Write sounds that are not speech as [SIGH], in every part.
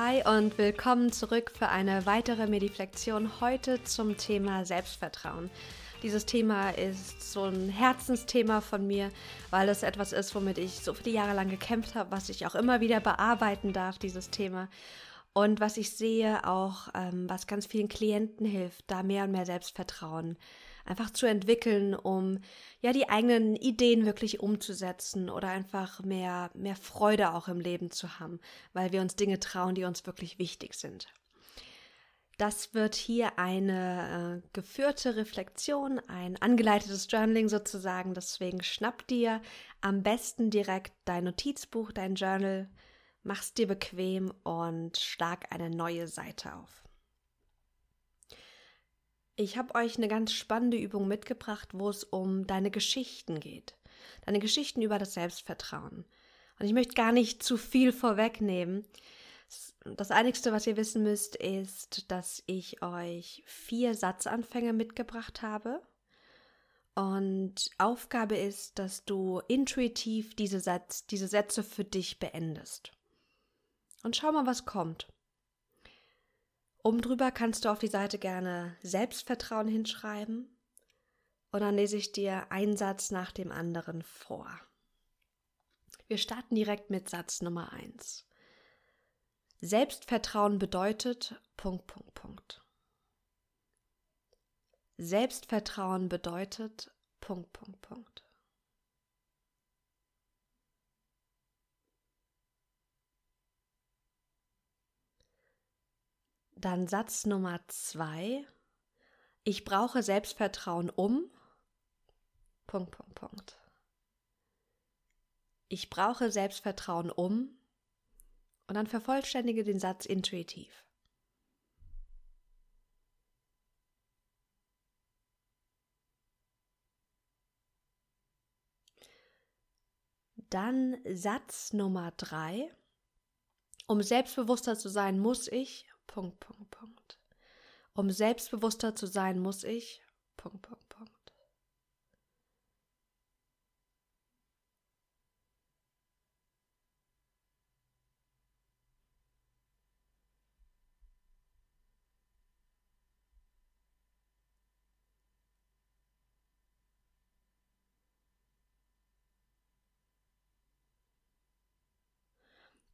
Hi und willkommen zurück für eine weitere Mediflexion heute zum Thema Selbstvertrauen. Dieses Thema ist so ein Herzensthema von mir, weil es etwas ist, womit ich so viele Jahre lang gekämpft habe, was ich auch immer wieder bearbeiten darf, dieses Thema. Und was ich sehe auch, ähm, was ganz vielen Klienten hilft, da mehr und mehr Selbstvertrauen einfach zu entwickeln, um ja die eigenen Ideen wirklich umzusetzen oder einfach mehr, mehr Freude auch im Leben zu haben, weil wir uns Dinge trauen, die uns wirklich wichtig sind. Das wird hier eine äh, geführte Reflexion, ein angeleitetes Journaling sozusagen. Deswegen schnapp dir am besten direkt dein Notizbuch, dein Journal, mach's dir bequem und schlag eine neue Seite auf. Ich habe euch eine ganz spannende Übung mitgebracht, wo es um deine Geschichten geht. Deine Geschichten über das Selbstvertrauen. Und ich möchte gar nicht zu viel vorwegnehmen. Das Einigste, was ihr wissen müsst, ist, dass ich euch vier Satzanfänge mitgebracht habe. Und Aufgabe ist, dass du intuitiv diese, Satz, diese Sätze für dich beendest. Und schau mal, was kommt. Oben drüber kannst du auf die Seite gerne Selbstvertrauen hinschreiben und dann lese ich dir einen Satz nach dem anderen vor. Wir starten direkt mit Satz Nummer 1. Selbstvertrauen bedeutet Punkt, Punkt, Punkt. Selbstvertrauen bedeutet Punkt, Punkt, Punkt. Dann Satz Nummer zwei. Ich brauche Selbstvertrauen um. Punkt, Punkt, Punkt. Ich brauche Selbstvertrauen um. Und dann vervollständige den Satz intuitiv. Dann Satz Nummer drei. Um selbstbewusster zu sein, muss ich Punkt, Punkt, Punkt. Um selbstbewusster zu sein, muss ich. Punkt, Punkt, Punkt.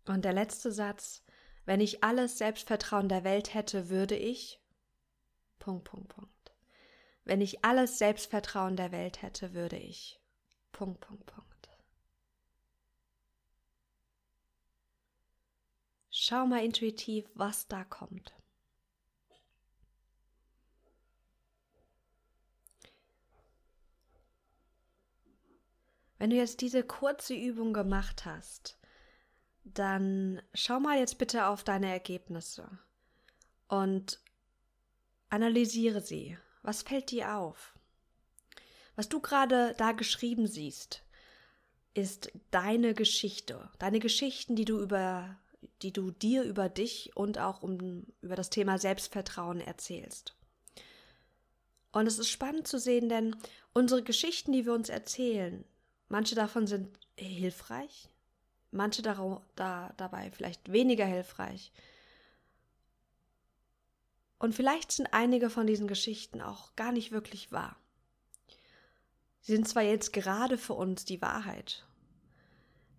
Und der letzte Satz, wenn ich alles Selbstvertrauen der Welt hätte, würde ich. Punkt, Punkt, Punkt. Wenn ich alles Selbstvertrauen der Welt hätte, würde ich. Punkt, Punkt, Punkt. Schau mal intuitiv, was da kommt. Wenn du jetzt diese kurze Übung gemacht hast, dann schau mal jetzt bitte auf deine Ergebnisse und analysiere sie. Was fällt dir auf? Was du gerade da geschrieben siehst, ist deine Geschichte, deine Geschichten, die du über die du dir über dich und auch um, über das Thema Selbstvertrauen erzählst. Und es ist spannend zu sehen, denn unsere Geschichten, die wir uns erzählen, manche davon sind hilfreich, manche da, da, dabei vielleicht weniger hilfreich. Und vielleicht sind einige von diesen Geschichten auch gar nicht wirklich wahr. Sie sind zwar jetzt gerade für uns die Wahrheit,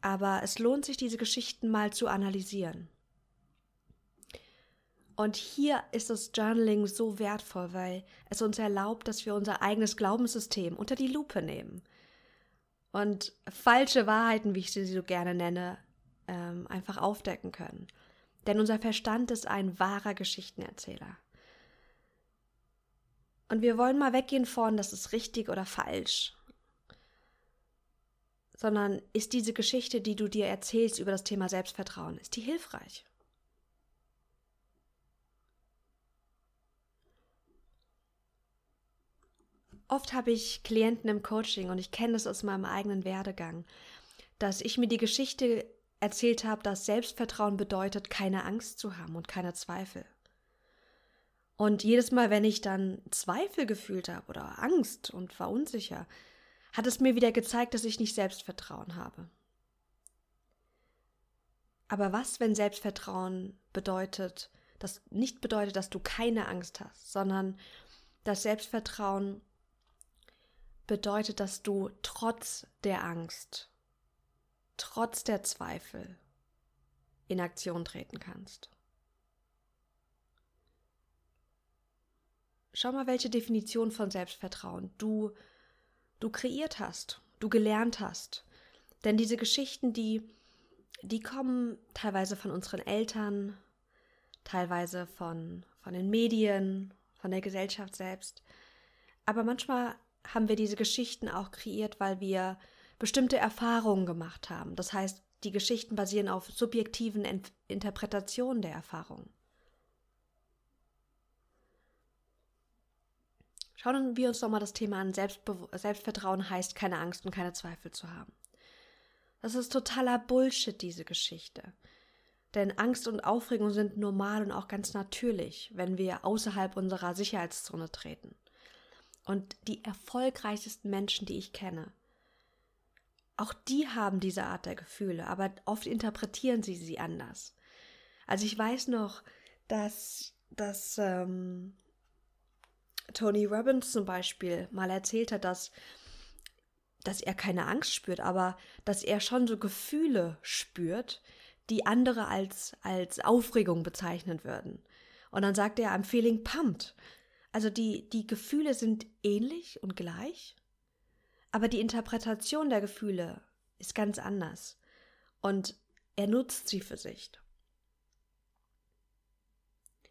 aber es lohnt sich, diese Geschichten mal zu analysieren. Und hier ist das Journaling so wertvoll, weil es uns erlaubt, dass wir unser eigenes Glaubenssystem unter die Lupe nehmen und falsche Wahrheiten, wie ich sie so gerne nenne, ähm, einfach aufdecken können. Denn unser Verstand ist ein wahrer Geschichtenerzähler. Und wir wollen mal weggehen von, das ist richtig oder falsch. Sondern ist diese Geschichte, die du dir erzählst über das Thema Selbstvertrauen, ist die hilfreich? Oft habe ich Klienten im Coaching und ich kenne das aus meinem eigenen Werdegang, dass ich mir die Geschichte erzählt habe, dass Selbstvertrauen bedeutet, keine Angst zu haben und keine Zweifel. Und jedes Mal, wenn ich dann Zweifel gefühlt habe oder Angst und war unsicher, hat es mir wieder gezeigt, dass ich nicht Selbstvertrauen habe. Aber was, wenn Selbstvertrauen bedeutet, das nicht bedeutet, dass du keine Angst hast, sondern das Selbstvertrauen bedeutet, dass du trotz der Angst, trotz der Zweifel in Aktion treten kannst. Schau mal, welche Definition von Selbstvertrauen du, du kreiert hast, du gelernt hast. Denn diese Geschichten, die, die kommen teilweise von unseren Eltern, teilweise von, von den Medien, von der Gesellschaft selbst. Aber manchmal haben wir diese Geschichten auch kreiert, weil wir bestimmte Erfahrungen gemacht haben. Das heißt, die Geschichten basieren auf subjektiven Ent Interpretationen der Erfahrungen. Schauen wir uns doch mal das Thema an. Selbstbe Selbstvertrauen heißt, keine Angst und keine Zweifel zu haben. Das ist totaler Bullshit, diese Geschichte. Denn Angst und Aufregung sind normal und auch ganz natürlich, wenn wir außerhalb unserer Sicherheitszone treten. Und die erfolgreichsten Menschen, die ich kenne, auch die haben diese Art der Gefühle, aber oft interpretieren sie sie anders. Also ich weiß noch, dass, dass ähm, Tony Robbins zum Beispiel mal erzählt hat, dass, dass er keine Angst spürt, aber dass er schon so Gefühle spürt, die andere als, als Aufregung bezeichnen würden. Und dann sagt er, I'm feeling pumped. Also die, die Gefühle sind ähnlich und gleich, aber die Interpretation der Gefühle ist ganz anders. Und er nutzt sie für sich.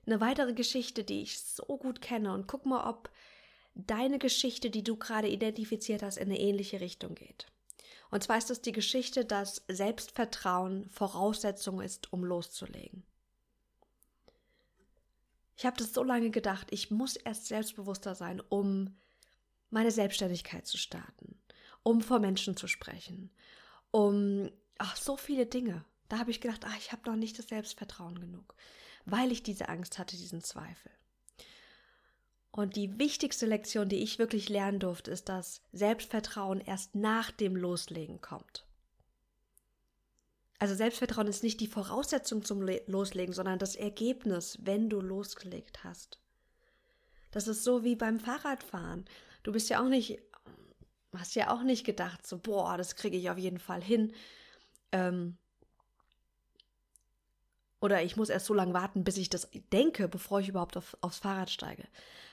Eine weitere Geschichte, die ich so gut kenne und guck mal, ob deine Geschichte, die du gerade identifiziert hast, in eine ähnliche Richtung geht. Und zwar ist es die Geschichte, dass Selbstvertrauen Voraussetzung ist, um loszulegen. Ich habe das so lange gedacht, ich muss erst selbstbewusster sein, um meine Selbstständigkeit zu starten, um vor Menschen zu sprechen, um ach, so viele Dinge. Da habe ich gedacht, ach, ich habe noch nicht das Selbstvertrauen genug weil ich diese Angst hatte, diesen Zweifel. Und die wichtigste Lektion, die ich wirklich lernen durfte, ist, dass Selbstvertrauen erst nach dem Loslegen kommt. Also Selbstvertrauen ist nicht die Voraussetzung zum Loslegen, sondern das Ergebnis, wenn du losgelegt hast. Das ist so wie beim Fahrradfahren. Du bist ja auch nicht, hast ja auch nicht gedacht, so, boah, das kriege ich auf jeden Fall hin. Ähm, oder ich muss erst so lange warten, bis ich das denke, bevor ich überhaupt auf, aufs Fahrrad steige.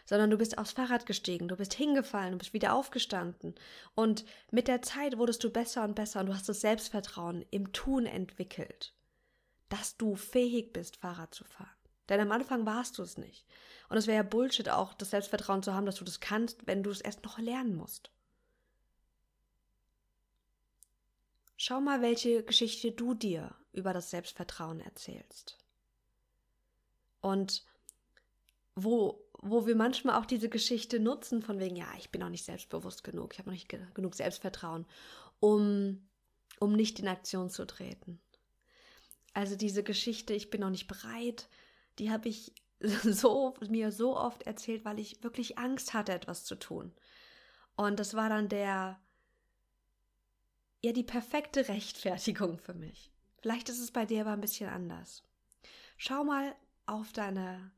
Sondern du bist aufs Fahrrad gestiegen, du bist hingefallen, du bist wieder aufgestanden. Und mit der Zeit wurdest du besser und besser und du hast das Selbstvertrauen im Tun entwickelt, dass du fähig bist, Fahrrad zu fahren. Denn am Anfang warst du es nicht. Und es wäre ja Bullshit auch, das Selbstvertrauen zu haben, dass du das kannst, wenn du es erst noch lernen musst. Schau mal, welche Geschichte du dir über das Selbstvertrauen erzählst. Und wo, wo wir manchmal auch diese Geschichte nutzen, von wegen, ja, ich bin noch nicht selbstbewusst genug, ich habe noch nicht ge genug Selbstvertrauen, um, um nicht in Aktion zu treten. Also diese Geschichte, ich bin noch nicht bereit, die habe ich [LAUGHS] so, mir so oft erzählt, weil ich wirklich Angst hatte, etwas zu tun. Und das war dann der, ja, die perfekte Rechtfertigung für mich. Vielleicht ist es bei dir aber ein bisschen anders. Schau mal auf deine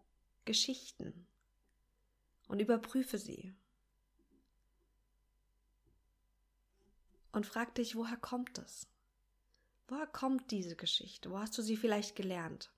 Geschichten und überprüfe sie. Und frag dich, woher kommt es? Woher kommt diese Geschichte? Wo hast du sie vielleicht gelernt?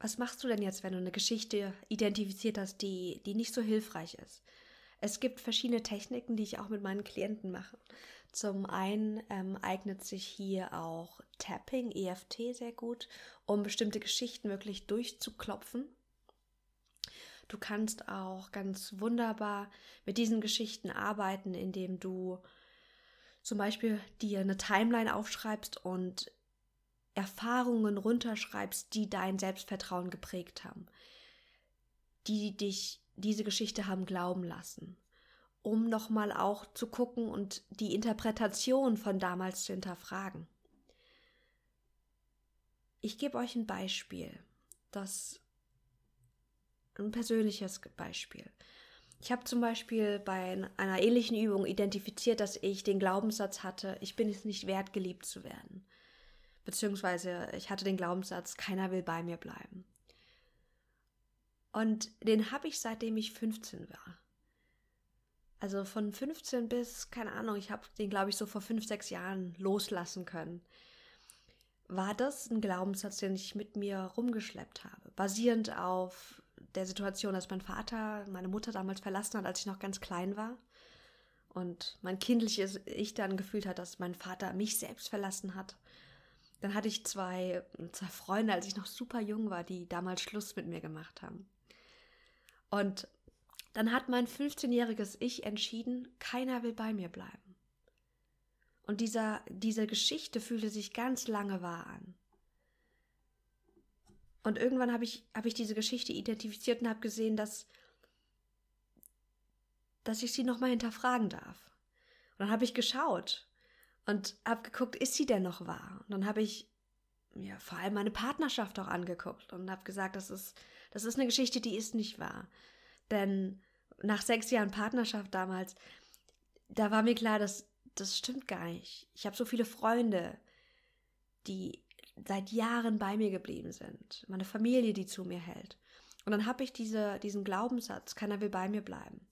Was machst du denn jetzt, wenn du eine Geschichte identifiziert hast, die, die nicht so hilfreich ist? Es gibt verschiedene Techniken, die ich auch mit meinen Klienten mache. Zum einen ähm, eignet sich hier auch Tapping, EFT sehr gut, um bestimmte Geschichten wirklich durchzuklopfen. Du kannst auch ganz wunderbar mit diesen Geschichten arbeiten, indem du zum Beispiel dir eine Timeline aufschreibst und Erfahrungen runterschreibst, die dein Selbstvertrauen geprägt haben, die dich diese Geschichte haben glauben lassen. um nochmal auch zu gucken und die Interpretation von damals zu hinterfragen. Ich gebe euch ein Beispiel, das ein persönliches Beispiel. Ich habe zum Beispiel bei einer ähnlichen Übung identifiziert, dass ich den Glaubenssatz hatte, ich bin es nicht wert, geliebt zu werden. Beziehungsweise ich hatte den Glaubenssatz, keiner will bei mir bleiben. Und den habe ich seitdem ich 15 war. Also von 15 bis, keine Ahnung, ich habe den, glaube ich, so vor fünf, sechs Jahren loslassen können. War das ein Glaubenssatz, den ich mit mir rumgeschleppt habe, basierend auf der Situation, dass mein Vater meine Mutter damals verlassen hat, als ich noch ganz klein war. Und mein kindliches Ich dann gefühlt hat, dass mein Vater mich selbst verlassen hat. Dann hatte ich zwei, zwei Freunde, als ich noch super jung war, die damals Schluss mit mir gemacht haben. Und dann hat mein 15-jähriges Ich entschieden, keiner will bei mir bleiben. Und dieser, diese Geschichte fühlte sich ganz lange wahr an. Und irgendwann habe ich, hab ich diese Geschichte identifiziert und habe gesehen, dass, dass ich sie nochmal hinterfragen darf. Und dann habe ich geschaut und habe geguckt, ist sie denn noch wahr? Und dann habe ich ja, vor allem meine Partnerschaft auch angeguckt und habe gesagt, das ist, das ist eine Geschichte, die ist nicht wahr. Denn nach sechs Jahren Partnerschaft damals, da war mir klar, dass das stimmt gar nicht. Ich habe so viele Freunde, die seit Jahren bei mir geblieben sind, meine Familie, die zu mir hält. Und dann habe ich diese, diesen Glaubenssatz, keiner will bei mir bleiben,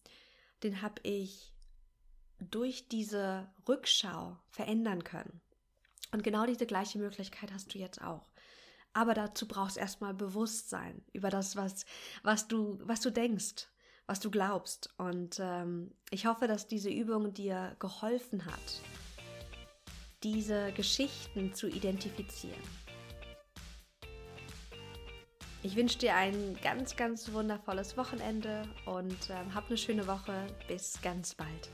den habe ich durch diese Rückschau verändern können. Und genau diese gleiche Möglichkeit hast du jetzt auch. Aber dazu brauchst du erstmal Bewusstsein über das, was, was, du, was du denkst, was du glaubst. Und ähm, ich hoffe, dass diese Übung dir geholfen hat, diese Geschichten zu identifizieren. Ich wünsche dir ein ganz, ganz wundervolles Wochenende und ähm, hab eine schöne Woche. Bis ganz bald.